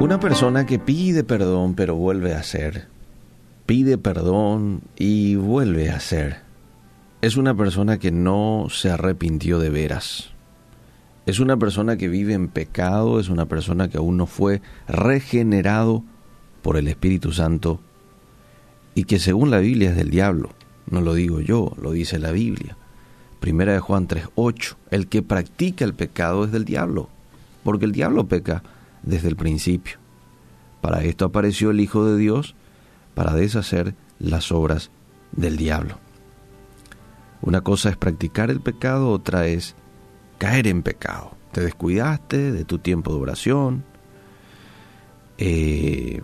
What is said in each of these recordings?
Una persona que pide perdón pero vuelve a hacer, pide perdón y vuelve a hacer, es una persona que no se arrepintió de veras. Es una persona que vive en pecado, es una persona que aún no fue regenerado por el Espíritu Santo y que según la Biblia es del diablo. No lo digo yo, lo dice la Biblia. Primera de Juan 3:8, el que practica el pecado es del diablo, porque el diablo peca desde el principio. Para esto apareció el Hijo de Dios, para deshacer las obras del diablo. Una cosa es practicar el pecado, otra es caer en pecado. Te descuidaste de tu tiempo de oración, eh,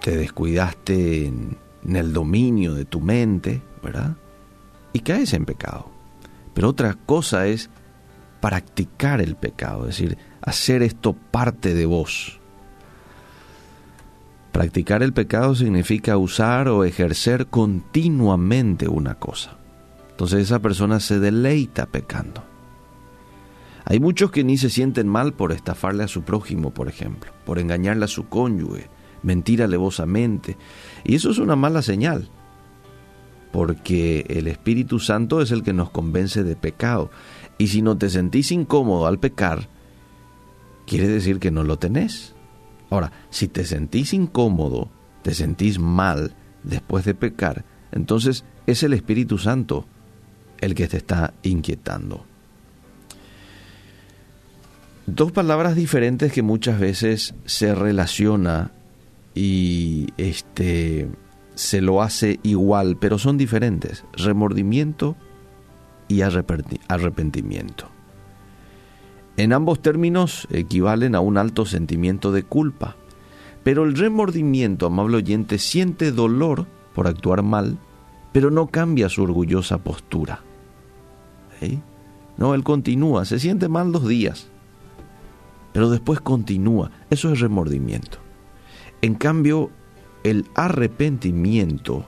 te descuidaste en, en el dominio de tu mente, ¿verdad? Y caes en pecado. Pero otra cosa es practicar el pecado, es decir, hacer esto parte de vos. Practicar el pecado significa usar o ejercer continuamente una cosa. Entonces esa persona se deleita pecando. Hay muchos que ni se sienten mal por estafarle a su prójimo, por ejemplo, por engañarle a su cónyuge, mentir alevosamente. Y eso es una mala señal, porque el Espíritu Santo es el que nos convence de pecado. Y si no te sentís incómodo al pecar, quiere decir que no lo tenés. Ahora, si te sentís incómodo, te sentís mal después de pecar, entonces es el Espíritu Santo el que te está inquietando. Dos palabras diferentes que muchas veces se relaciona y este se lo hace igual, pero son diferentes. Remordimiento y arrepentimiento. En ambos términos equivalen a un alto sentimiento de culpa, pero el remordimiento, amable oyente, siente dolor por actuar mal, pero no cambia su orgullosa postura. No, él continúa, se siente mal dos días, pero después continúa. Eso es remordimiento. En cambio, el arrepentimiento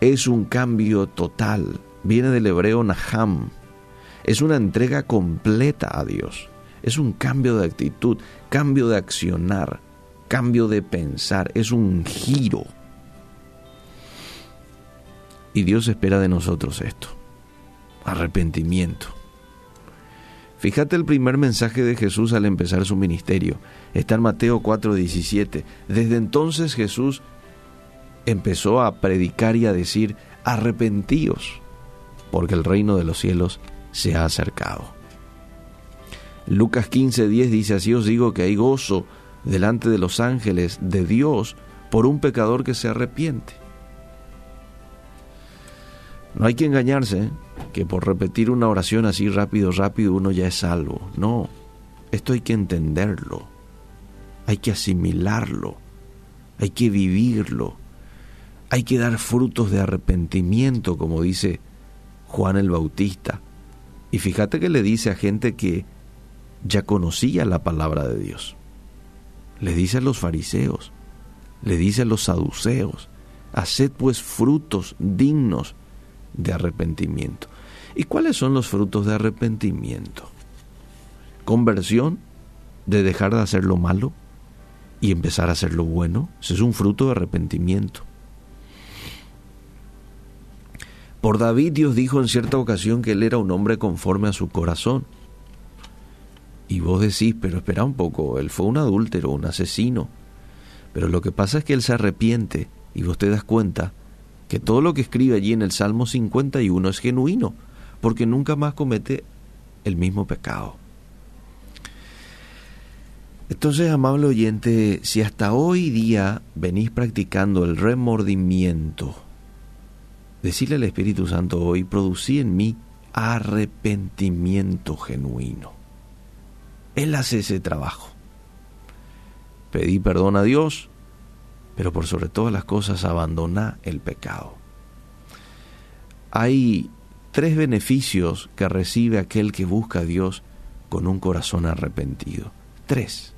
es un cambio total. Viene del hebreo naham. Es una entrega completa a Dios. Es un cambio de actitud, cambio de accionar, cambio de pensar. Es un giro. Y Dios espera de nosotros esto. Arrepentimiento. Fíjate el primer mensaje de Jesús al empezar su ministerio. Está en Mateo 4:17. Desde entonces Jesús empezó a predicar y a decir, arrepentíos, porque el reino de los cielos se ha acercado. Lucas 15:10 dice, así os digo que hay gozo delante de los ángeles de Dios por un pecador que se arrepiente. No hay que engañarse, que por repetir una oración así rápido, rápido, uno ya es salvo. No, esto hay que entenderlo, hay que asimilarlo, hay que vivirlo, hay que dar frutos de arrepentimiento, como dice Juan el Bautista. Y fíjate que le dice a gente que ya conocía la palabra de Dios. Le dice a los fariseos, le dice a los saduceos, haced pues frutos dignos de arrepentimiento. ¿Y cuáles son los frutos de arrepentimiento? Conversión, de dejar de hacer lo malo y empezar a hacer lo bueno. Ese es un fruto de arrepentimiento. Por David Dios dijo en cierta ocasión que él era un hombre conforme a su corazón. Y vos decís, pero espera un poco, él fue un adúltero, un asesino. Pero lo que pasa es que él se arrepiente y vos te das cuenta que todo lo que escribe allí en el Salmo 51 es genuino, porque nunca más comete el mismo pecado. Entonces, amable oyente, si hasta hoy día venís practicando el remordimiento, decirle al Espíritu Santo hoy, producí en mí arrepentimiento genuino. Él hace ese trabajo. Pedí perdón a Dios, pero por sobre todas las cosas abandona el pecado. Hay tres beneficios que recibe aquel que busca a Dios con un corazón arrepentido. Tres.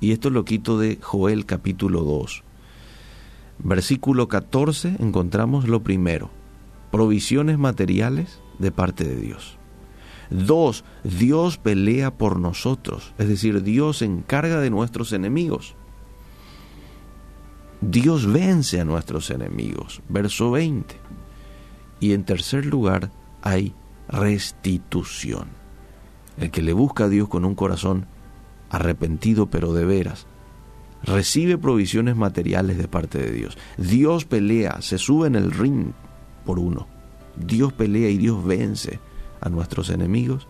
Y esto lo quito de Joel capítulo 2. Versículo 14 encontramos lo primero, provisiones materiales de parte de Dios. Dos, Dios pelea por nosotros, es decir, Dios se encarga de nuestros enemigos. Dios vence a nuestros enemigos, verso 20. Y en tercer lugar hay restitución. El que le busca a Dios con un corazón arrepentido pero de veras, recibe provisiones materiales de parte de Dios. Dios pelea, se sube en el ring por uno. Dios pelea y Dios vence a nuestros enemigos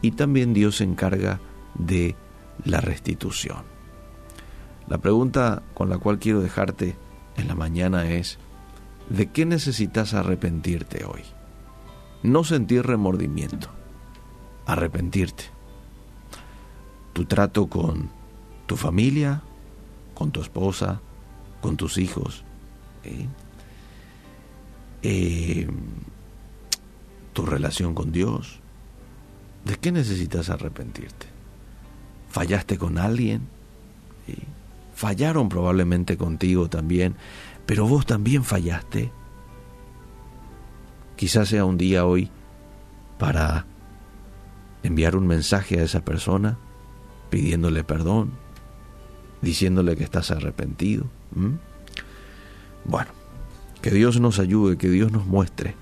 y también Dios se encarga de la restitución. La pregunta con la cual quiero dejarte en la mañana es, ¿de qué necesitas arrepentirte hoy? No sentir remordimiento, arrepentirte. Tu trato con tu familia, con tu esposa, con tus hijos. ¿eh? Tu relación con Dios. ¿De qué necesitas arrepentirte? ¿Fallaste con alguien? Fallaron probablemente contigo también, pero vos también fallaste. Quizás sea un día hoy para enviar un mensaje a esa persona pidiéndole perdón, diciéndole que estás arrepentido. Bueno, que Dios nos ayude, que Dios nos muestre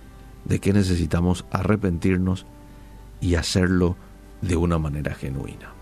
de qué necesitamos arrepentirnos y hacerlo de una manera genuina.